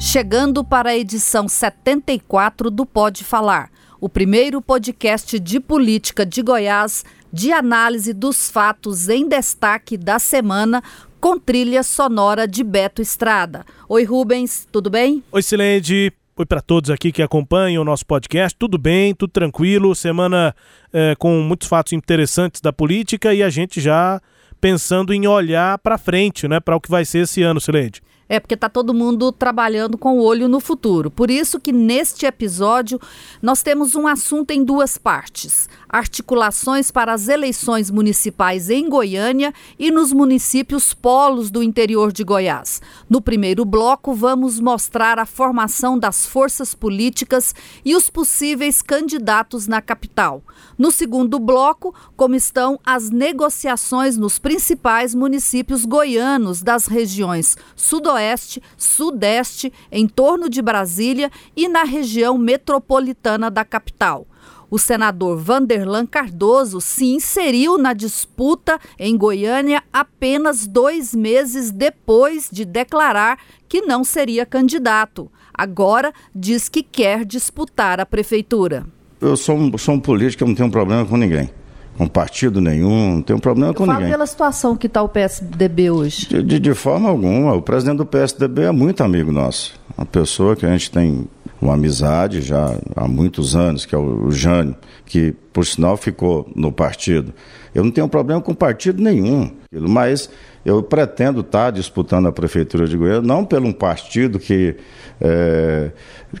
Chegando para a edição 74 do Pode Falar, o primeiro podcast de política de Goiás de análise dos fatos em destaque da semana com trilha sonora de Beto Estrada. Oi, Rubens, tudo bem? Oi, Sileide. Oi para todos aqui que acompanham o nosso podcast. Tudo bem, tudo tranquilo. Semana é, com muitos fatos interessantes da política e a gente já pensando em olhar para frente, né, para o que vai ser esse ano, Sileide. É porque está todo mundo trabalhando com o olho no futuro. Por isso que neste episódio nós temos um assunto em duas partes: articulações para as eleições municipais em Goiânia e nos municípios polos do interior de Goiás. No primeiro bloco, vamos mostrar a formação das forças políticas e os possíveis candidatos na capital. No segundo bloco, como estão as negociações nos principais municípios goianos das regiões Sudoeste Oeste, Sudeste, em torno de Brasília e na região metropolitana da capital. O senador Vanderlan Cardoso se inseriu na disputa em Goiânia apenas dois meses depois de declarar que não seria candidato. Agora diz que quer disputar a prefeitura. Eu sou um, sou um político, eu não tenho problema com ninguém com partido nenhum, não tenho problema com ninguém. pela situação que está o PSDB hoje. De, de, de, forma alguma. O presidente do PSDB é muito amigo nosso. Uma pessoa que a gente tem uma amizade já há muitos anos, que é o Jânio, que por sinal ficou no partido. Eu não tenho problema com partido nenhum, mas eu pretendo estar disputando a prefeitura de Goiânia, não pelo um partido que, é,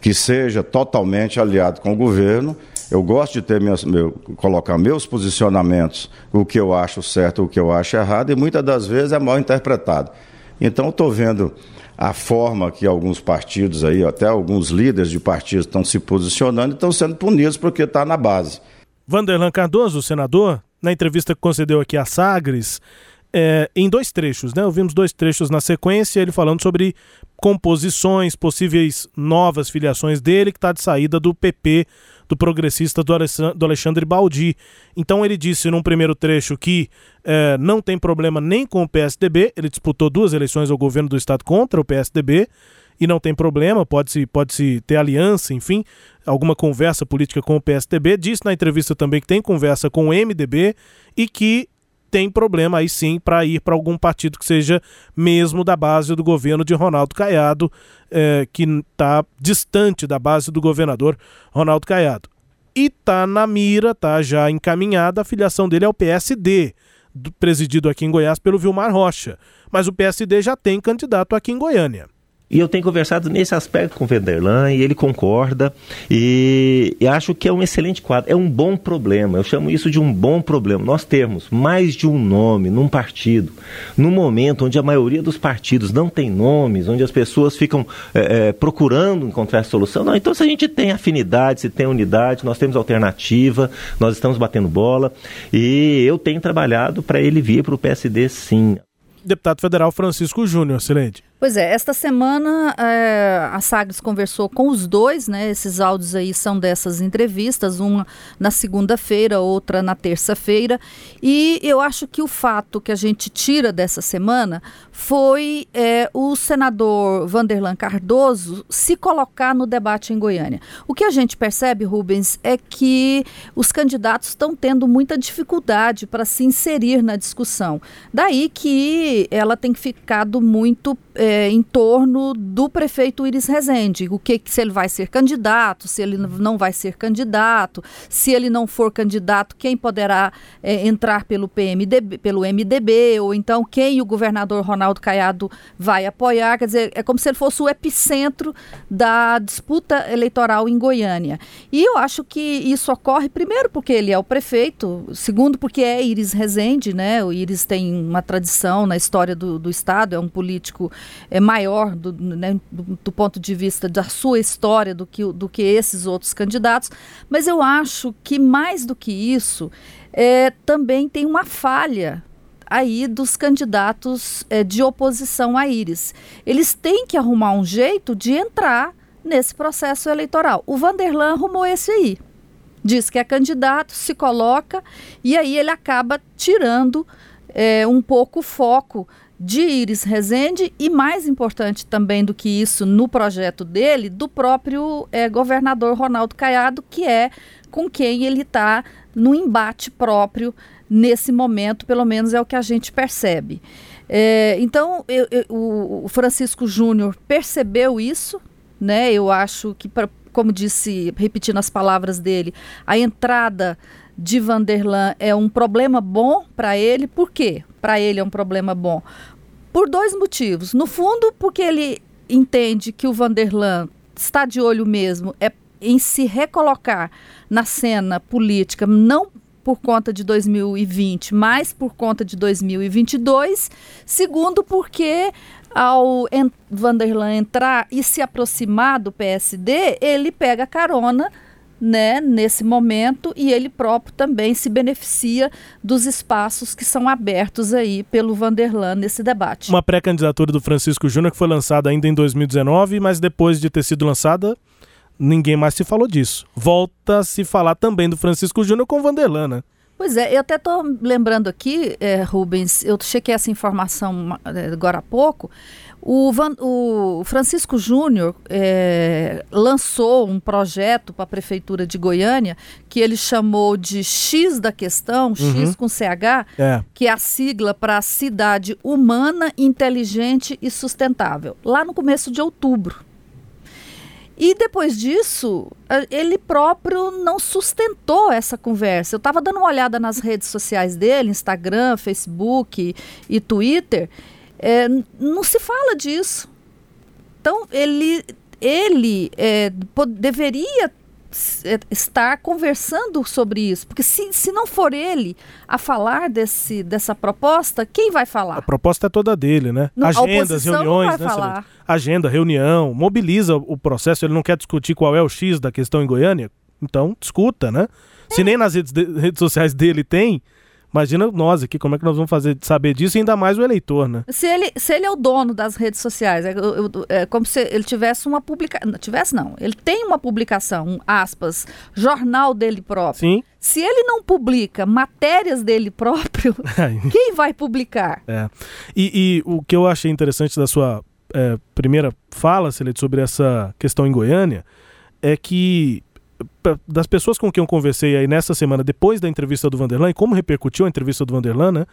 que seja totalmente aliado com o governo, eu gosto de ter meus, meu, colocar meus posicionamentos, o que eu acho certo, o que eu acho errado, e muitas das vezes é mal interpretado. Então, estou vendo a forma que alguns partidos aí, até alguns líderes de partidos estão se posicionando e estão sendo punidos porque está na base. Vanderlan Cardoso, senador, na entrevista que concedeu aqui a Sagres, é, em dois trechos, né? Ouvimos dois trechos na sequência, ele falando sobre composições, possíveis novas filiações dele, que está de saída do PP do progressista do Alexandre Baldi. Então ele disse num primeiro trecho que é, não tem problema nem com o PSDB, ele disputou duas eleições ao governo do estado contra o PSDB e não tem problema, pode-se pode -se ter aliança, enfim, alguma conversa política com o PSDB. Disse na entrevista também que tem conversa com o MDB e que tem problema aí sim para ir para algum partido que seja mesmo da base do governo de Ronaldo Caiado, é, que está distante da base do governador Ronaldo Caiado. E está na mira, está já encaminhada a filiação dele ao PSD, do, presidido aqui em Goiás pelo Vilmar Rocha. Mas o PSD já tem candidato aqui em Goiânia. E eu tenho conversado nesse aspecto com o Venderlan e ele concorda e, e, acho que é um excelente quadro, é um bom problema. Eu chamo isso de um bom problema. Nós temos mais de um nome num partido, num momento onde a maioria dos partidos não tem nomes, onde as pessoas ficam é, é, procurando encontrar solução. Não, então se a gente tem afinidade, se tem unidade, nós temos alternativa, nós estamos batendo bola e eu tenho trabalhado para ele vir para o PSD sim. Deputado federal Francisco Júnior, excelente. Pois é, esta semana é, a Sagres conversou com os dois, né? Esses áudios aí são dessas entrevistas, uma na segunda-feira, outra na terça-feira. E eu acho que o fato que a gente tira dessa semana foi é, o senador Vanderlan Cardoso se colocar no debate em Goiânia. O que a gente percebe, Rubens, é que os candidatos estão tendo muita dificuldade para se inserir na discussão. Daí que ela tem ficado muito. É, em torno do prefeito Iris Rezende. O que se ele vai ser candidato, se ele não vai ser candidato, se ele não for candidato, quem poderá é, entrar pelo PMDB, pelo MDB, ou então quem o governador Ronaldo Caiado vai apoiar. Quer dizer, é como se ele fosse o epicentro da disputa eleitoral em Goiânia. E eu acho que isso ocorre, primeiro, porque ele é o prefeito, segundo, porque é Iris Rezende, né? O Iris tem uma tradição na história do, do Estado, é um político é maior do, né, do, do, ponto de vista da sua história do que, do que esses outros candidatos, mas eu acho que mais do que isso, é, também tem uma falha aí dos candidatos é, de oposição a Íris. Eles têm que arrumar um jeito de entrar nesse processo eleitoral. O Vanderlan arrumou esse aí. Diz que é candidato, se coloca e aí ele acaba tirando é, um pouco o foco de Iris Rezende e, mais importante também do que isso no projeto dele, do próprio é, governador Ronaldo Caiado, que é com quem ele está no embate próprio nesse momento, pelo menos é o que a gente percebe. É, então, eu, eu, o Francisco Júnior percebeu isso, né? Eu acho que, pra, como disse, repetindo as palavras dele, a entrada de Vanderlan é um problema bom para ele. Por quê? Para ele é um problema bom. Por dois motivos. No fundo, porque ele entende que o Vanderlan está de olho mesmo é em se recolocar na cena política, não por conta de 2020, mas por conta de 2022. Segundo, porque ao Vanderlan entrar e se aproximar do PSD, ele pega carona né, nesse momento e ele próprio também se beneficia dos espaços que são abertos aí pelo Vanderlan nesse debate. Uma pré-candidatura do Francisco Júnior que foi lançada ainda em 2019, mas depois de ter sido lançada, ninguém mais se falou disso. Volta a se falar também do Francisco Júnior com o Vanderlan, né? Pois é, eu até estou lembrando aqui, é, Rubens, eu chequei essa informação é, agora há pouco. O, Van, o Francisco Júnior é, lançou um projeto para a Prefeitura de Goiânia que ele chamou de X da questão, uhum. X com CH, é. que é a sigla para Cidade Humana, Inteligente e Sustentável, lá no começo de outubro. E depois disso, ele próprio não sustentou essa conversa. Eu estava dando uma olhada nas redes sociais dele, Instagram, Facebook e Twitter, é, não se fala disso. Então, ele, ele é, deveria é, estar conversando sobre isso, porque se, se não for ele a falar desse, dessa proposta, quem vai falar? A proposta é toda dele, né? Não, Agendas, reuniões, né? Falar. Agenda, reunião, mobiliza o processo, ele não quer discutir qual é o X da questão em Goiânia, então discuta, né? É. Se nem nas redes, de, redes sociais dele tem, Imagina nós aqui, como é que nós vamos fazer saber disso, e ainda mais o eleitor, né? Se ele, se ele é o dono das redes sociais, é, é como se ele tivesse uma publicação. Tivesse, não. Ele tem uma publicação, um, aspas, jornal dele próprio. Sim. Se ele não publica matérias dele próprio, quem vai publicar? É. E, e, o que eu achei interessante da sua é, primeira fala, Celete, sobre essa questão em Goiânia, é que das pessoas com quem eu conversei aí nessa semana, depois da entrevista do Vanderlan, e como repercutiu a entrevista do Vanderlan, né?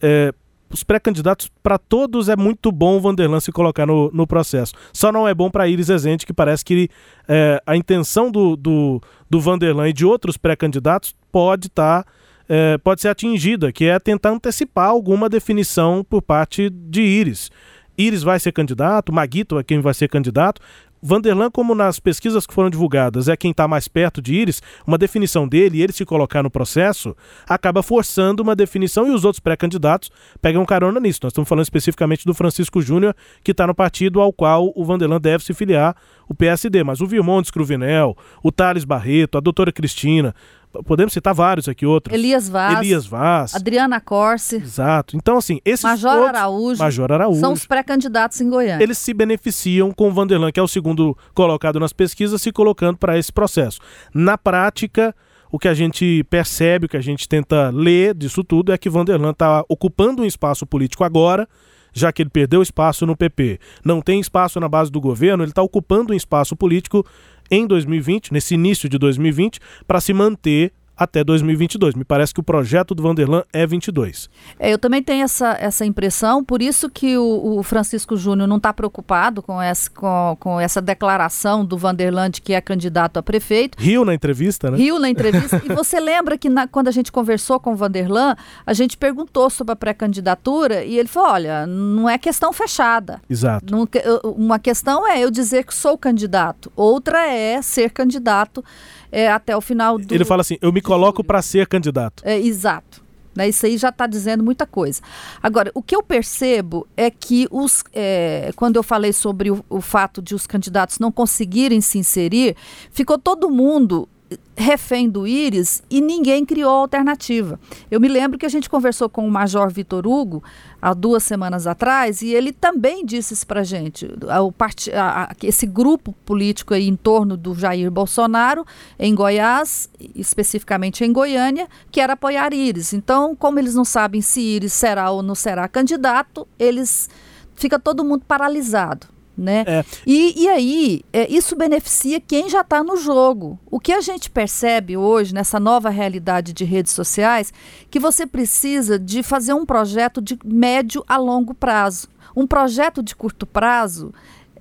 É, os pré-candidatos, para todos é muito bom o Vanderlan se colocar no, no processo. Só não é bom para Iris Ezente, que parece que é, a intenção do, do, do Vanderlan e de outros pré-candidatos pode estar. Tá, é, pode ser atingida, que é tentar antecipar alguma definição por parte de Iris. Iris vai ser candidato, Maguito é quem vai ser candidato. Vanderlan, como nas pesquisas que foram divulgadas, é quem está mais perto de Iris, uma definição dele e ele se colocar no processo, acaba forçando uma definição e os outros pré-candidatos pegam carona nisso. Nós estamos falando especificamente do Francisco Júnior, que está no partido ao qual o Vanderlan deve se filiar, o PSD. Mas o Vilmontes Cruvinel, o Thales Barreto, a doutora Cristina, podemos citar vários aqui outros. Elias Vaz. Elias Vaz. Adriana Corse. Exato. Então, assim, esses Major todos, Araújo. Major Araújo. São os pré-candidatos em Goiânia. Eles se beneficiam com o Vanderlan, que é o segundo colocado nas pesquisas, se colocando para esse processo. Na prática, o que a gente percebe, o que a gente tenta ler disso tudo é que Vanderlan está ocupando um espaço político agora, já que ele perdeu espaço no PP, não tem espaço na base do governo, ele está ocupando um espaço político em 2020, nesse início de 2020, para se manter até 2022. Me parece que o projeto do Vanderlan é 22. É, eu também tenho essa, essa impressão, por isso que o, o Francisco Júnior não está preocupado com essa, com, com essa declaração do Vanderlan de que é candidato a prefeito. Rio na entrevista, né? Rio na entrevista. e você lembra que na, quando a gente conversou com o Vanderlan, a gente perguntou sobre a pré-candidatura e ele falou: olha, não é questão fechada. Exato. Não, uma questão é eu dizer que sou candidato, outra é ser candidato é, até o final do. Ele fala assim: eu me coloco para ser candidato. É, exato. Né? Isso aí já está dizendo muita coisa. Agora, o que eu percebo é que os, é, quando eu falei sobre o, o fato de os candidatos não conseguirem se inserir, ficou todo mundo refém do Íris e ninguém criou alternativa. Eu me lembro que a gente conversou com o Major Vitor Hugo há duas semanas atrás e ele também disse isso para gente. O part... esse grupo político aí em torno do Jair Bolsonaro em Goiás, especificamente em Goiânia, que era apoiar Íris. Então, como eles não sabem se Íris será ou não será candidato, eles fica todo mundo paralisado né? É. E, e aí, é, isso beneficia quem já está no jogo. O que a gente percebe hoje, nessa nova realidade de redes sociais, que você precisa de fazer um projeto de médio a longo prazo. Um projeto de curto prazo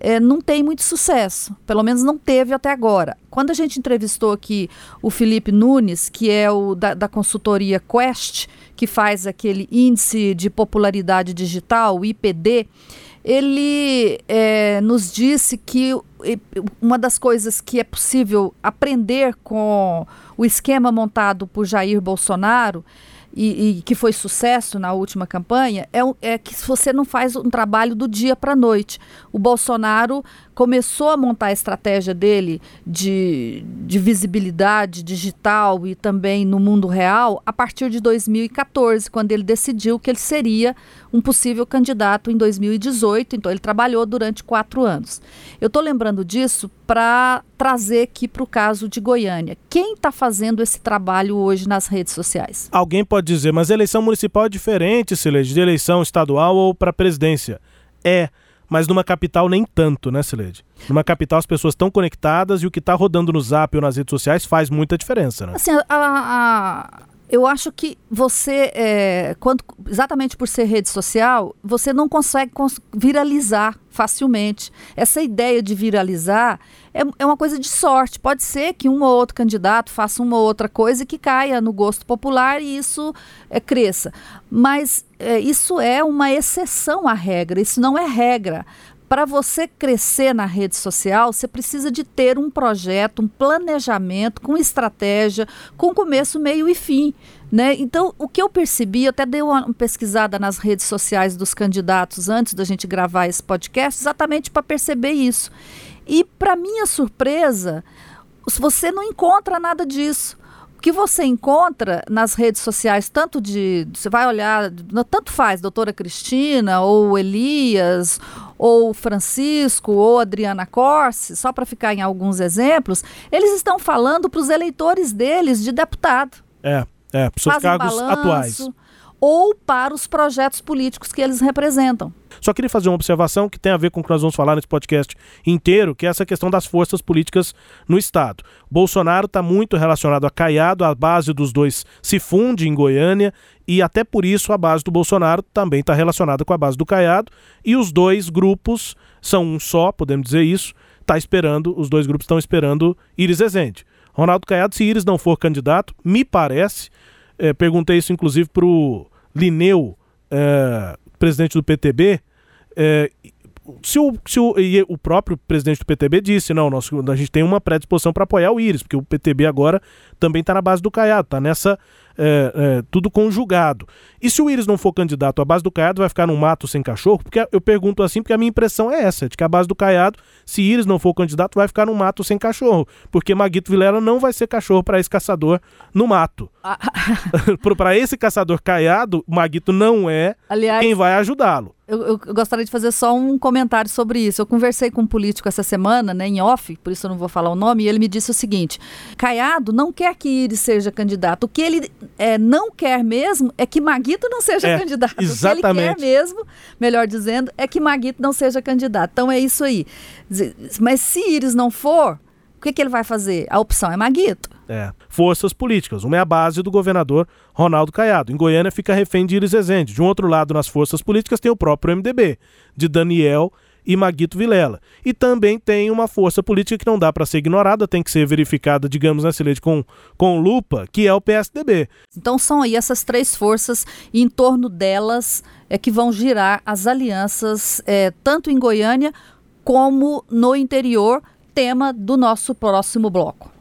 é, não tem muito sucesso, pelo menos não teve até agora. Quando a gente entrevistou aqui o Felipe Nunes, que é o da, da consultoria Quest, que faz aquele índice de popularidade digital, o IPD, ele é, nos disse que uma das coisas que é possível aprender com o esquema montado por Jair Bolsonaro e, e, que foi sucesso na última campanha é, é que você não faz um trabalho do dia para a noite. O Bolsonaro começou a montar a estratégia dele de, de visibilidade digital e também no mundo real a partir de 2014, quando ele decidiu que ele seria um possível candidato em 2018. Então, ele trabalhou durante quatro anos. Eu estou lembrando disso para trazer aqui para o caso de Goiânia. Quem está fazendo esse trabalho hoje nas redes sociais? Alguém pode dizer, mas eleição municipal é diferente, Sileide, de eleição estadual ou para presidência. É mas numa capital nem tanto, né, Sileide? Numa capital as pessoas estão conectadas e o que está rodando no zap ou nas redes sociais faz muita diferença, né? Assim, a, a, eu acho que você, é, quando, exatamente por ser rede social, você não consegue viralizar facilmente. Essa ideia de viralizar é, é uma coisa de sorte. Pode ser que um ou outro candidato faça uma ou outra coisa e que caia no gosto popular e isso é, cresça. Mas é, isso é uma exceção à regra, isso não é regra. Para você crescer na rede social, você precisa de ter um projeto, um planejamento com estratégia, com começo, meio e fim. Né? Então, o que eu percebi, eu até dei uma pesquisada nas redes sociais dos candidatos antes da gente gravar esse podcast, exatamente para perceber isso. E, para minha surpresa, você não encontra nada disso. O que você encontra nas redes sociais, tanto de. Você vai olhar, tanto faz, doutora Cristina, ou Elias, ou Francisco, ou Adriana Corse, só para ficar em alguns exemplos, eles estão falando para os eleitores deles de deputado. É. É, para os cargos balanço, atuais. Ou para os projetos políticos que eles representam. Só queria fazer uma observação que tem a ver com o que nós vamos falar nesse podcast inteiro, que é essa questão das forças políticas no Estado. Bolsonaro está muito relacionado a Caiado, a base dos dois se funde em Goiânia, e até por isso a base do Bolsonaro também está relacionada com a base do Caiado, e os dois grupos são um só, podemos dizer isso, está esperando, os dois grupos estão esperando Iris Ezende. Ronaldo Caiado, se Iris não for candidato, me parece, é, perguntei isso inclusive para o Lineu, é, presidente do PTB, é, se o, se o, o próprio presidente do PTB disse, não, nós, a gente tem uma predisposição para apoiar o Íris, porque o PTB agora também está na base do Caiado, está nessa é, é, tudo conjugado. E se o Íris não for candidato, a base do Caiado vai ficar num mato sem cachorro? Porque eu pergunto assim, porque a minha impressão é essa, de que a base do Caiado, se Íris não for candidato, vai ficar num mato sem cachorro, porque Maguito Vilela não vai ser cachorro para esse caçador no mato. Ah. para esse caçador Caiado, Maguito não é Aliás, quem vai ajudá-lo. Eu, eu, gostaria de fazer só um comentário sobre isso. Eu conversei com um político essa semana, né, em off, por isso eu não vou falar o nome, e ele me disse o seguinte: Caiado não quer que Iris seja candidato. O que ele é, não quer mesmo é que Maguito não seja é, candidato. Exatamente. O que ele quer mesmo, melhor dizendo, é que Maguito não seja candidato. Então é isso aí. Mas se Iris não for, o que, que ele vai fazer? A opção é Maguito. É. Forças políticas. Uma é a base do governador Ronaldo Caiado. Em Goiânia fica refém de Iris Ezende. De um outro lado, nas forças políticas, tem o próprio MDB, de Daniel e Maguito Vilela. E também tem uma força política que não dá para ser ignorada, tem que ser verificada, digamos, nessa lei com, com lupa, que é o PSDB. Então são aí essas três forças e em torno delas é que vão girar as alianças, é, tanto em Goiânia como no interior, tema do nosso próximo bloco.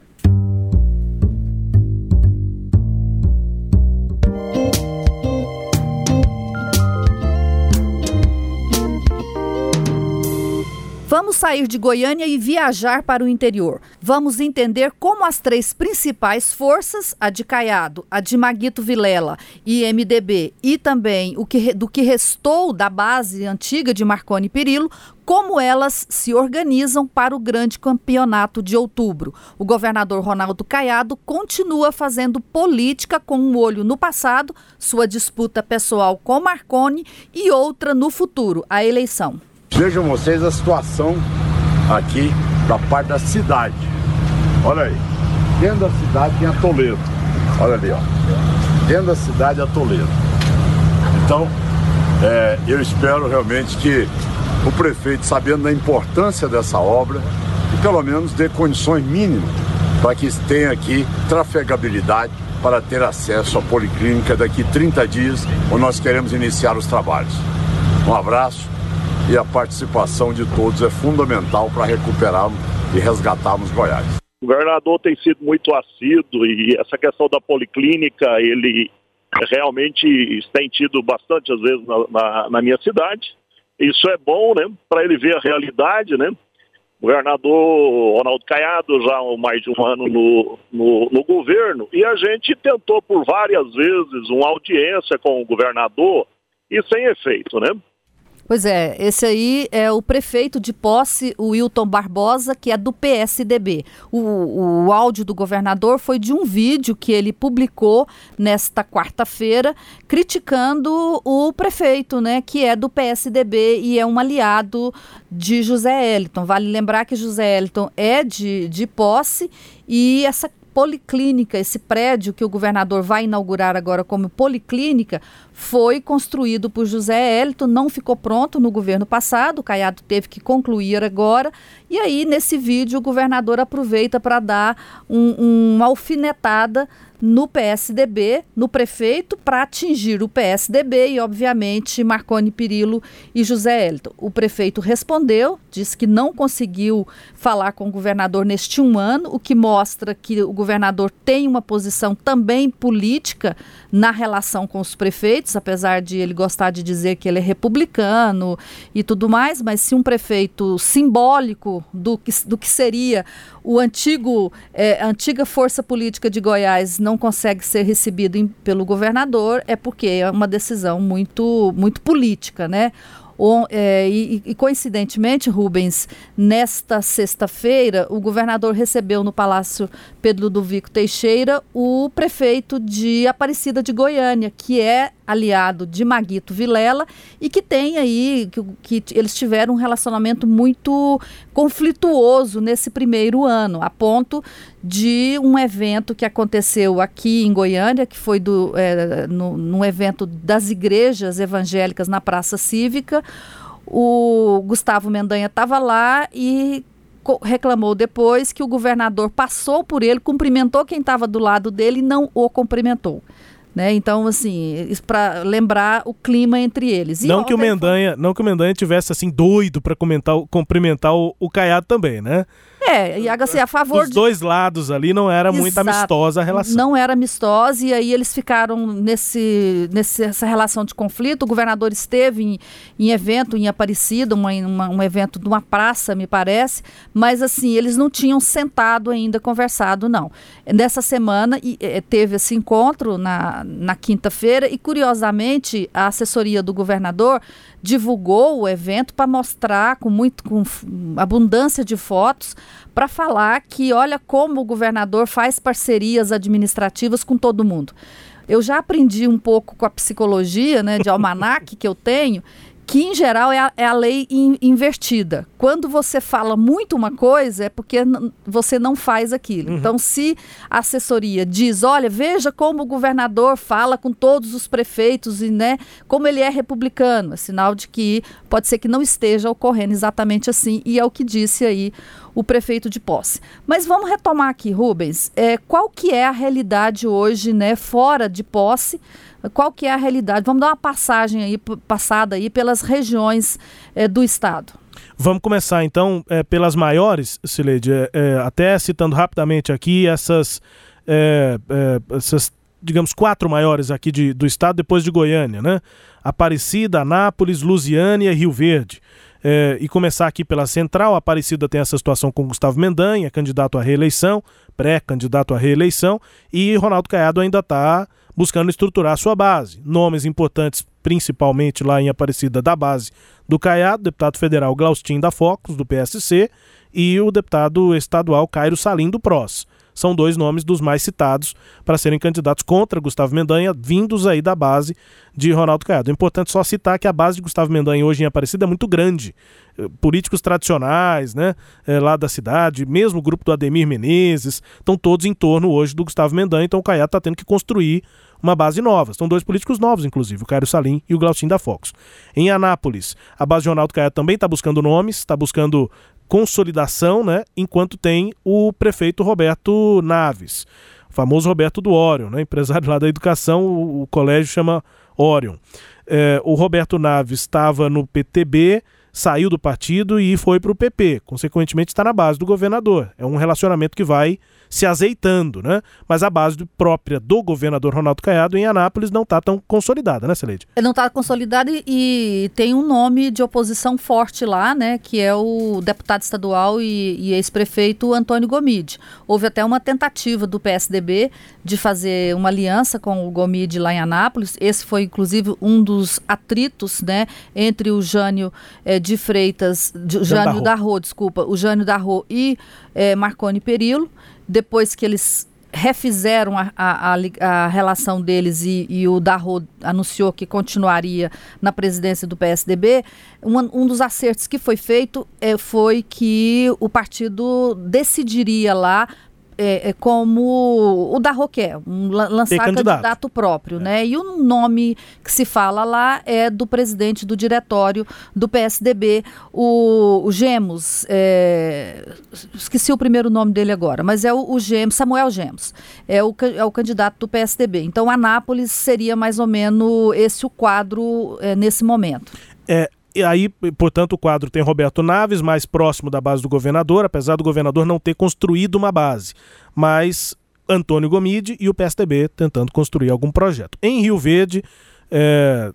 Vamos sair de Goiânia e viajar para o interior. Vamos entender como as três principais forças, a de Caiado, a de Maguito Vilela e MDB, e também o que, do que restou da base antiga de Marconi Perillo, como elas se organizam para o grande campeonato de outubro. O governador Ronaldo Caiado continua fazendo política com um olho no passado, sua disputa pessoal com Marconi e outra no futuro, a eleição. Vejam vocês a situação aqui da parte da cidade. Olha aí. Dentro da cidade tem a Toledo. Olha ali, ó. Dentro da cidade a Toledo. Então, é, eu espero realmente que o prefeito, sabendo da importância dessa obra, que pelo menos dê condições mínimas para que tenha aqui trafegabilidade para ter acesso à policlínica daqui 30 dias, onde nós queremos iniciar os trabalhos. Um abraço e a participação de todos é fundamental para recuperarmos e resgatarmos Goiás. O governador tem sido muito assíduo e essa questão da policlínica, ele realmente tem tido bastante às vezes na, na, na minha cidade. Isso é bom, né, para ele ver a realidade, né? O governador Ronaldo Caiado já há mais de um ano no, no, no governo e a gente tentou por várias vezes uma audiência com o governador e sem efeito, né? Pois é, esse aí é o prefeito de posse, o Wilton Barbosa, que é do PSDB. O, o áudio do governador foi de um vídeo que ele publicou nesta quarta-feira, criticando o prefeito, né, que é do PSDB e é um aliado de José Eliton. Vale lembrar que José Eliton é de, de posse e essa policlínica, esse prédio que o governador vai inaugurar agora como policlínica, foi construído por José Hélito, não ficou pronto no governo passado, o Caiado teve que concluir agora. E aí, nesse vídeo, o governador aproveita para dar um, uma alfinetada no PSDB, no prefeito, para atingir o PSDB e, obviamente, Marconi Perillo e José Hélito. O prefeito respondeu, disse que não conseguiu falar com o governador neste um ano, o que mostra que o governador tem uma posição também política na relação com os prefeitos, apesar de ele gostar de dizer que ele é republicano e tudo mais, mas se um prefeito simbólico do que, do que seria o antigo, é, a antiga força política de Goiás não consegue ser recebido em, pelo governador, é porque é uma decisão muito, muito política, né? É, e, e, coincidentemente, Rubens, nesta sexta-feira, o governador recebeu no Palácio Pedro Ludovico Teixeira o prefeito de Aparecida de Goiânia, que é aliado de Maguito Vilela e que tem aí, que, que eles tiveram um relacionamento muito conflituoso nesse primeiro ano, a ponto de um evento que aconteceu aqui em Goiânia, que foi do, é, no, num evento das igrejas evangélicas na Praça Cívica. O Gustavo Mendanha estava lá e reclamou depois que o governador passou por ele, cumprimentou quem estava do lado dele e não o cumprimentou. Né? Então, assim, para lembrar o clima entre eles. E não que o Mendanha, não que o Mendanha tivesse assim doido para comentar, cumprimentar o, o Caiado também, né? É, e assim, a favor Dos de... dois lados ali não era Exato. muito amistosa a relação. Não era amistosa e aí eles ficaram nesse, nessa relação de conflito. O governador esteve em, em evento em Aparecida, uma, uma, um evento de uma praça, me parece, mas assim, eles não tinham sentado ainda, conversado, não. Nessa semana e, teve esse encontro na, na quinta-feira e, curiosamente, a assessoria do governador divulgou o evento para mostrar com muito com abundância de fotos para falar que olha como o governador faz parcerias administrativas com todo mundo. Eu já aprendi um pouco com a psicologia, né, de almanac que eu tenho, que em geral é a, é a lei in, invertida. Quando você fala muito uma coisa, é porque você não faz aquilo. Uhum. Então, se a assessoria diz, olha, veja como o governador fala com todos os prefeitos e né, como ele é republicano, é sinal de que pode ser que não esteja ocorrendo exatamente assim, e é o que disse aí o prefeito de posse. Mas vamos retomar aqui, Rubens, é, qual que é a realidade hoje, né, fora de posse? Qual que é a realidade. Vamos dar uma passagem aí, passada aí pelas regiões é, do estado. Vamos começar então é, pelas maiores, Sileide, é, até citando rapidamente aqui essas, essas, digamos, quatro maiores aqui de, do estado, depois de Goiânia, né? Aparecida, Anápolis, Lusiânia e Rio Verde. É, e começar aqui pela Central, Aparecida tem essa situação com Gustavo Mendanha, candidato à reeleição, pré-candidato à reeleição, e Ronaldo Caiado ainda está buscando estruturar sua base. Nomes importantes, principalmente lá em Aparecida, da base do Caiado, deputado federal Glaustin da Focus, do PSC, e o deputado estadual Cairo Salim, do PROS são dois nomes dos mais citados para serem candidatos contra Gustavo Mendanha, vindos aí da base de Ronaldo Caiado. É importante só citar que a base de Gustavo Mendanha hoje em Aparecida é muito grande. Eh, políticos tradicionais, né, é, lá da cidade, mesmo o grupo do Ademir Menezes, estão todos em torno hoje do Gustavo Mendanha, então o Caiado está tendo que construir uma base nova. São dois políticos novos, inclusive, o Cairo Salim e o Glaucin da Fox. Em Anápolis, a base de Ronaldo Caiado também está buscando nomes, está buscando consolidação, né? Enquanto tem o prefeito Roberto Naves, o famoso Roberto do Orion, né? Empresário lá da educação, o, o colégio chama Orion. É, o Roberto Naves estava no PTB, saiu do partido e foi para o PP. Consequentemente, está na base do governador. É um relacionamento que vai se azeitando, né? Mas a base própria do governador Ronaldo Caiado em Anápolis não está tão consolidada, né, Celede? Não está consolidada e, e, tem um nome de oposição forte lá, né? Que é o deputado estadual e, e ex-prefeito Antônio Gomide. Houve até uma tentativa do PSDB de fazer uma aliança com o Gomide lá em Anápolis. Esse foi, inclusive, um dos atritos, né? Entre o Jânio eh, de Freitas, de, Jânio da Rô, desculpa, o Jânio da Rô e eh, Marconi Perillo depois que eles refizeram a, a, a, relação deles e, e o Darro anunciou que continuaria na presidência do PSDB, um, um dos acertos que foi feito é, foi que o partido decidiria lá é, é, como o da Roquet, um, lançar candidato. candidato. próprio, é. né? E o nome que se fala lá é do presidente do diretório do PSDB, o, o Gemos, é, esqueci o primeiro nome dele agora, mas é o, o Gemos, Samuel Gemos, é o, é o candidato do PSDB. Então, Anápolis seria mais ou menos esse o quadro é, nesse momento. É, e aí, portanto, o quadro tem Roberto Naves, mais próximo da base do governador, apesar do governador não ter construído uma base. Mas Antônio Gomide e o PSDB tentando construir algum projeto. Em Rio Verde, é,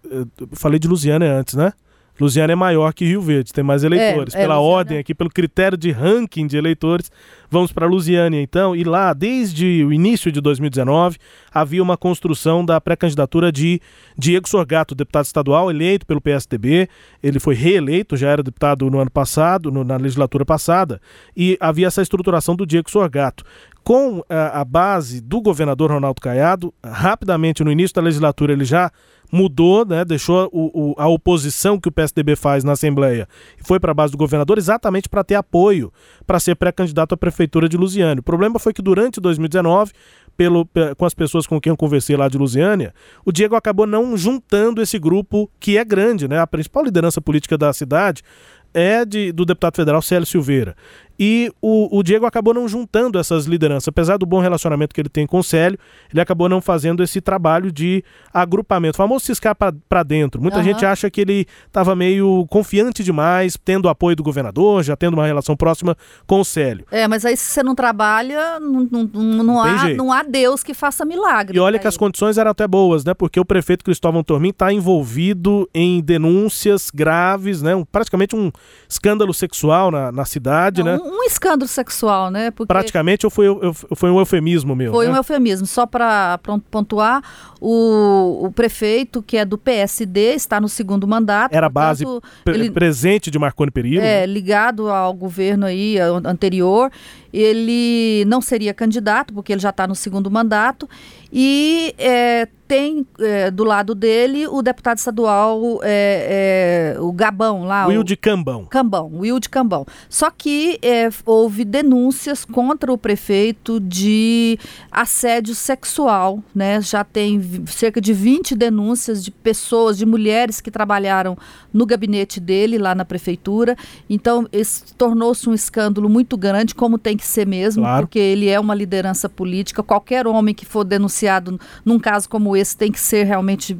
falei de Lusiana antes, né? Lusiana é maior que Rio Verde, tem mais eleitores. É, é, Pela Lusiana. ordem aqui, pelo critério de ranking de eleitores, vamos para Lusiana então. E lá, desde o início de 2019, havia uma construção da pré-candidatura de Diego Sorgato, deputado estadual, eleito pelo PSDB. Ele foi reeleito, já era deputado no ano passado, no, na legislatura passada, e havia essa estruturação do Diego Sorgato com a, a, base do governador Ronaldo Caiado, rapidamente no início da legislatura ele já mudou, né, deixou o, o, a oposição que o PSDB faz na Assembleia e foi para a base do governador exatamente para ter apoio para ser pré-candidato à prefeitura de Lusiânia. O problema foi que durante 2019 pelo, com as pessoas com quem eu conversei lá de Lusiânia, o Diego acabou não juntando esse grupo que é grande, né? A principal liderança política da cidade é de, do deputado federal Célio Silveira. E o, o, Diego acabou não juntando essas lideranças. Apesar do bom relacionamento que ele tem com o Célio, ele acabou não fazendo esse trabalho de agrupamento. O famoso ciscar para dentro. Muita uhum. gente acha que ele estava meio confiante demais, tendo o apoio do governador, já tendo uma relação próxima com o Célio. É, mas aí se você não trabalha, não, não, não, não há, não há Deus que faça milagre. E olha que as condições eram até boas, né? Porque o prefeito Cristóvão Tormin está envolvido em denúncias graves, né? Um, praticamente um escândalo sexual na, na cidade, né? um escândalo sexual, né? Porque Praticamente ou foi, foi um eufemismo meu? Foi né? um eufemismo. Só para pontuar, o, o, prefeito, que é do PSD, está no segundo mandato. Era base ele, presente de Marconi Perillo? É, né? ligado ao governo aí anterior. Ele não seria candidato, porque ele já está no segundo mandato. E é, tem é, do lado dele o deputado estadual, é, é, o Gabão lá. Will de Cambão. Cambão, Will de Cambão. Só que é, houve denúncias contra o prefeito de assédio sexual, né? Já tem cerca de 20 denúncias de pessoas, de mulheres que trabalharam no gabinete dele lá na prefeitura. Então, tornou-se um escândalo muito grande, como tem que ser mesmo, claro. porque ele é uma liderança política. Qualquer homem que for denunciar denunciado num caso como esse tem que ser realmente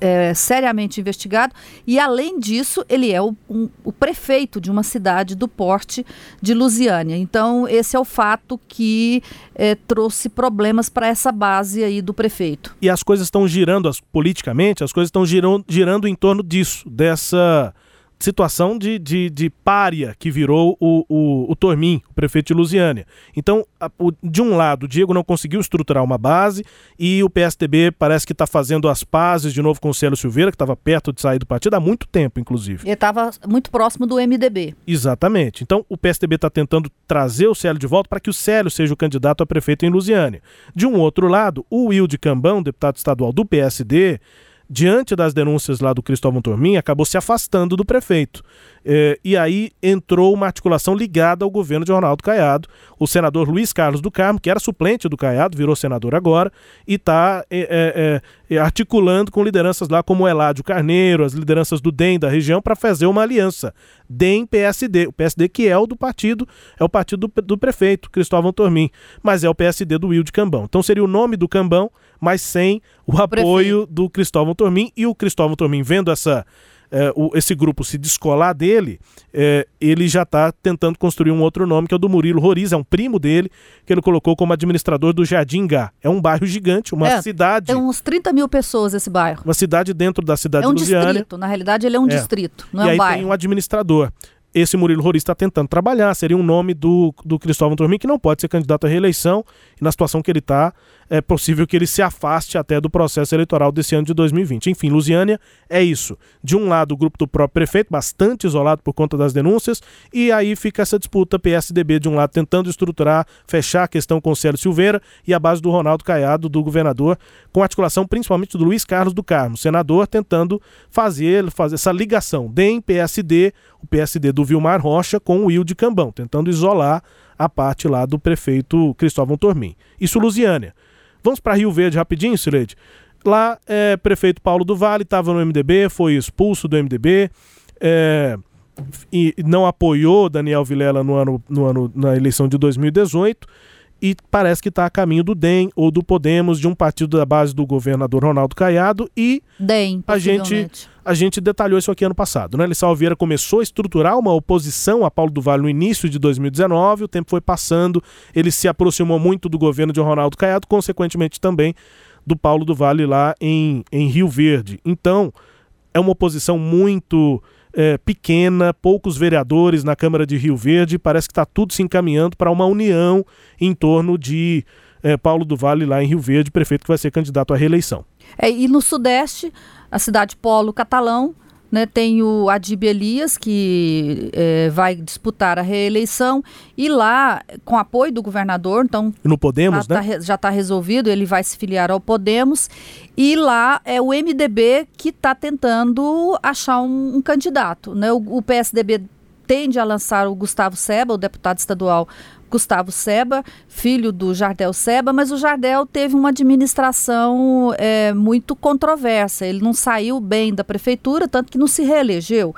é, seriamente investigado. E, além disso, ele é o, um, o prefeito de uma cidade do porte de Lusiânia. Então, esse é o fato que é, trouxe problemas para essa base aí do prefeito. E as coisas estão girando, as, politicamente, as coisas estão girando, girando em torno disso, dessa situação de, de, de párea que virou o, o, o Tormin, o prefeito de Lusiânia. Então, a, o, de um lado, o Diego não conseguiu estruturar uma base e o PSDB parece que está fazendo as pazes de novo com o Célio Silveira, que estava perto de sair do partido há muito tempo, inclusive. Ele estava muito próximo do MDB. Exatamente. Então, o PSDB está tentando trazer o Célio de volta para que o Célio seja o candidato a prefeito em Lusiânia. De um outro lado, o Will de Cambão, deputado estadual do PSD, diante das denúncias lá do Cristóvão Tormin, acabou se afastando do prefeito. É, e aí entrou uma articulação ligada ao governo de Ronaldo Caiado. O senador Luiz Carlos do Carmo, que era suplente do Caiado, virou senador agora, e está é, é, articulando com lideranças lá como Eládio Carneiro, as lideranças do DEM da região, para fazer uma aliança. DEM-PSD. O PSD que é o do partido, é o partido do, do prefeito, Cristóvão Tormin, mas é o PSD do Will de Cambão. Então seria o nome do Cambão, mas sem o apoio do Cristóvão Tormin. E o Cristóvão Tormin, vendo essa é, o, esse grupo se descolar dele, é, ele já está tentando construir um outro nome, que é o do Murilo Roriz, é um primo dele, que ele colocou como administrador do Jardim Gá. É um bairro gigante, uma é, cidade. Tem uns 30 mil pessoas esse bairro. Uma cidade dentro da cidade é um de distrito, na realidade ele é um é. distrito, não e é um bairro. tem um administrador esse Murilo Roriz está tentando trabalhar, seria um nome do, do Cristóvão Tormin, que não pode ser candidato à reeleição, e na situação que ele está, é possível que ele se afaste até do processo eleitoral desse ano de 2020. Enfim, Lusiânia é isso. De um lado, o grupo do próprio prefeito, bastante isolado por conta das denúncias, e aí fica essa disputa PSDB de um lado tentando estruturar, fechar a questão com o Célio Silveira e a base do Ronaldo Caiado, do governador, com articulação principalmente do Luiz Carlos do Carmo, senador, tentando fazer, fazer essa ligação DEM, PSD, o PSD do Vilmar Rocha com o Will de Cambão, tentando isolar a parte lá do prefeito Cristóvão Tormin. Isso Lusiânia. Vamos para Rio Verde rapidinho, Sileide? Lá, é, prefeito Paulo do Vale estava no MDB, foi expulso do MDB, é, e não apoiou Daniel Vilela no ano, no ano, na eleição de 2018 e parece que está a caminho do DEM ou do Podemos, de um partido da base do governador Ronaldo Caiado e DEM, a gente a gente detalhou isso aqui ano passado, né? Lissau Vieira começou a estruturar uma oposição a Paulo do Vale no início de 2019, o tempo foi passando, ele se aproximou muito do governo de Ronaldo Caiado, consequentemente também do Paulo do Vale lá em, em Rio Verde. Então, é uma oposição muito é, pequena, poucos vereadores na Câmara de Rio Verde, parece que está tudo se encaminhando para uma união em torno de é, Paulo do Vale lá em Rio Verde, prefeito que vai ser candidato à reeleição. É, e no Sudeste, a cidade polo catalão, né, tem o Adib Elias, que é, vai disputar a reeleição, e lá, com apoio do governador, então. No Podemos, tá, né? Já está resolvido, ele vai se filiar ao Podemos. E lá é o MDB que está tentando achar um, um candidato. Né? O, o PSDB tende a lançar o Gustavo Seba, o deputado estadual Gustavo Seba, filho do Jardel Seba, mas o Jardel teve uma administração é, muito controversa. Ele não saiu bem da prefeitura, tanto que não se reelegeu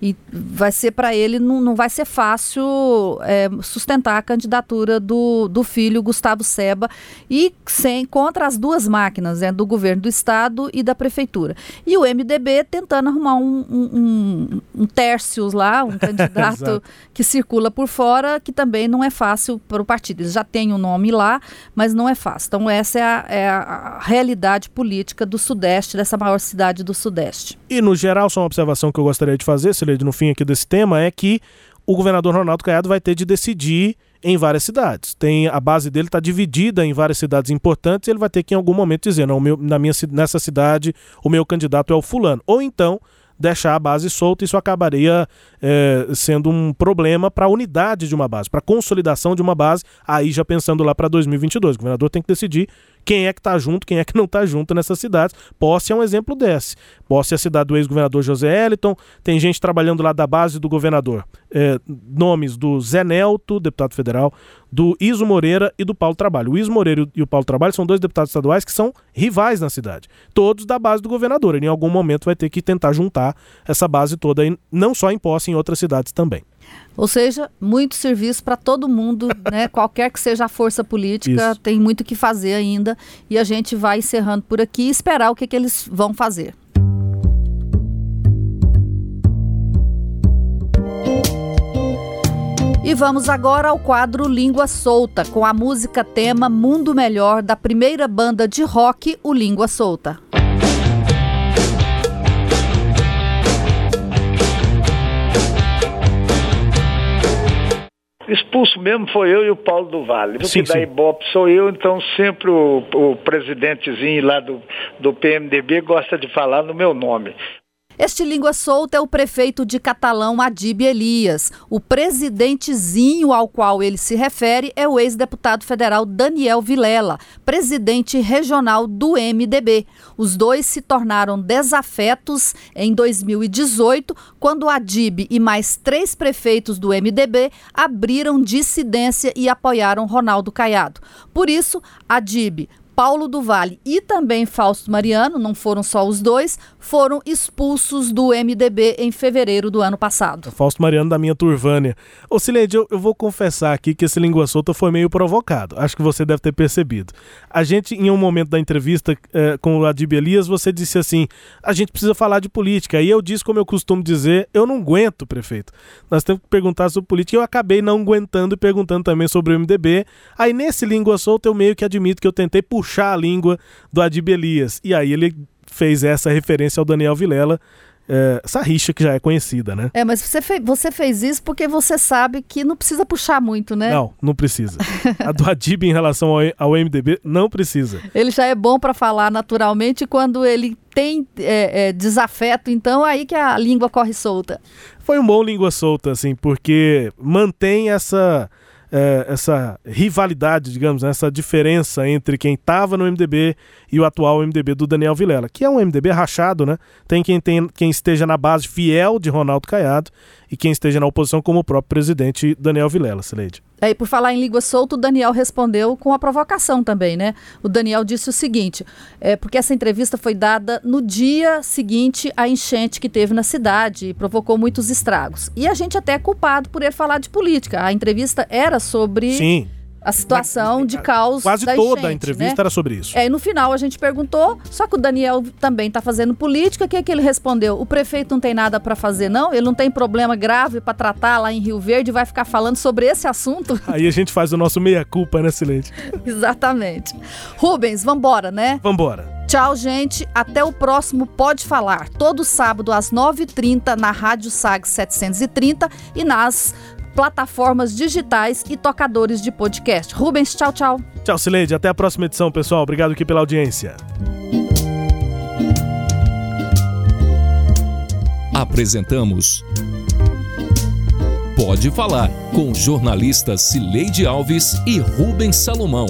e vai ser para ele não, não vai ser fácil é, sustentar a candidatura do, do filho Gustavo Seba e sem contra as duas máquinas né, do governo do estado e da prefeitura. E o MDB tentando arrumar um, um, um, um Tércios lá um candidato que circula por fora que também não é fácil para o partido. Eles já têm o um nome lá mas não é fácil. Então essa é a, é a realidade política do sudeste dessa maior cidade do sudeste. E no geral só uma observação que eu gostaria de fazer. Se no fim aqui desse tema, é que o governador Ronaldo Caiado vai ter de decidir em várias cidades. Tem a base dele está dividida em várias cidades importantes. Ele vai ter que em algum momento dizer, não, meu, na minha nessa cidade o meu candidato é o fulano. Ou então deixar a base solta, isso acabaria é, sendo um problema para a unidade de uma base, para a consolidação de uma base. Aí já pensando lá para 2022, o governador tem que decidir quem é que está junto, quem é que não está junto nessas cidades. Posse é um exemplo desse. Posse é a cidade do ex-governador José Eliton, tem gente trabalhando lá da base do governador. É, nomes do Zé Nelto, deputado federal, do Iso Moreira e do Paulo Trabalho. O Iso Moreira e o Paulo Trabalho são dois deputados estaduais que são rivais na cidade. Todos da base do governador. Ele em algum momento vai ter que tentar juntar essa base toda, não só em posse, em outras cidades também. Ou seja, muito serviço para todo mundo, né? Qualquer que seja a força política, Isso. tem muito o que fazer ainda. E a gente vai encerrando por aqui e esperar o que, que eles vão fazer. E vamos agora ao quadro Língua Solta, com a música tema Mundo Melhor da primeira banda de rock, o Língua Solta. Expulso mesmo foi eu e o Paulo do Vale. O Sim, que dá sim. ibope sou eu, então sempre o, o presidentezinho lá do, do PMDB gosta de falar no meu nome. Este língua solta é o prefeito de Catalão, Adib Elias. O presidentezinho ao qual ele se refere é o ex-deputado federal Daniel Vilela, presidente regional do MDB. Os dois se tornaram desafetos em 2018, quando Adib e mais três prefeitos do MDB abriram dissidência e apoiaram Ronaldo Caiado. Por isso, Adib Paulo do Vale e também Fausto Mariano, não foram só os dois, foram expulsos do MDB em fevereiro do ano passado. Fausto Mariano da minha Turvânia. Ô Sileide, eu, eu vou confessar aqui que esse língua solta foi meio provocado. Acho que você deve ter percebido. A gente, em um momento da entrevista eh, com o Adib Elias, você disse assim: a gente precisa falar de política. E eu disse, como eu costumo dizer, eu não aguento, prefeito. Nós temos que perguntar sobre política. E eu acabei não aguentando e perguntando também sobre o MDB. Aí nesse língua solta eu meio que admito que eu tentei puxar a língua do Adib Elias. E aí ele fez essa referência ao Daniel Vilela, é, essa rixa que já é conhecida, né? É, mas você, fe você fez isso porque você sabe que não precisa puxar muito, né? Não, não precisa. A do Adib em relação ao, ao MDB não precisa. Ele já é bom para falar naturalmente quando ele tem é, é, desafeto, então aí que a língua corre solta. Foi um bom língua solta, assim, porque mantém essa é, essa rivalidade, digamos, né, essa diferença entre quem estava no MDB e o atual MDB do Daniel Vilela, que é um MDB rachado, né? Tem quem, tem quem esteja na base fiel de Ronaldo Caiado e quem esteja na oposição como o próprio presidente Daniel Vilela, Sileide. Aí, por falar em língua solta, o Daniel respondeu com a provocação também, né? O Daniel disse o seguinte: é, porque essa entrevista foi dada no dia seguinte à enchente que teve na cidade e provocou muitos estragos. E a gente até é culpado por ele falar de política. A entrevista era sobre Sim. A situação de caos Quase da toda enchente, a entrevista né? era sobre isso. É, e no final a gente perguntou, só que o Daniel também está fazendo política. O que, é que ele respondeu? O prefeito não tem nada para fazer, não? Ele não tem problema grave para tratar lá em Rio Verde e vai ficar falando sobre esse assunto? Aí a gente faz o nosso meia-culpa, né, Sileide? Exatamente. Rubens, vambora, né? Vambora. Tchau, gente. Até o próximo Pode Falar. Todo sábado às 9h30 na Rádio SAG 730 e nas plataformas digitais e tocadores de podcast. Rubens, tchau, tchau. Tchau, Sileide. Até a próxima edição, pessoal. Obrigado aqui pela audiência. Apresentamos Pode Falar com jornalistas Cileide Alves e Rubens Salomão.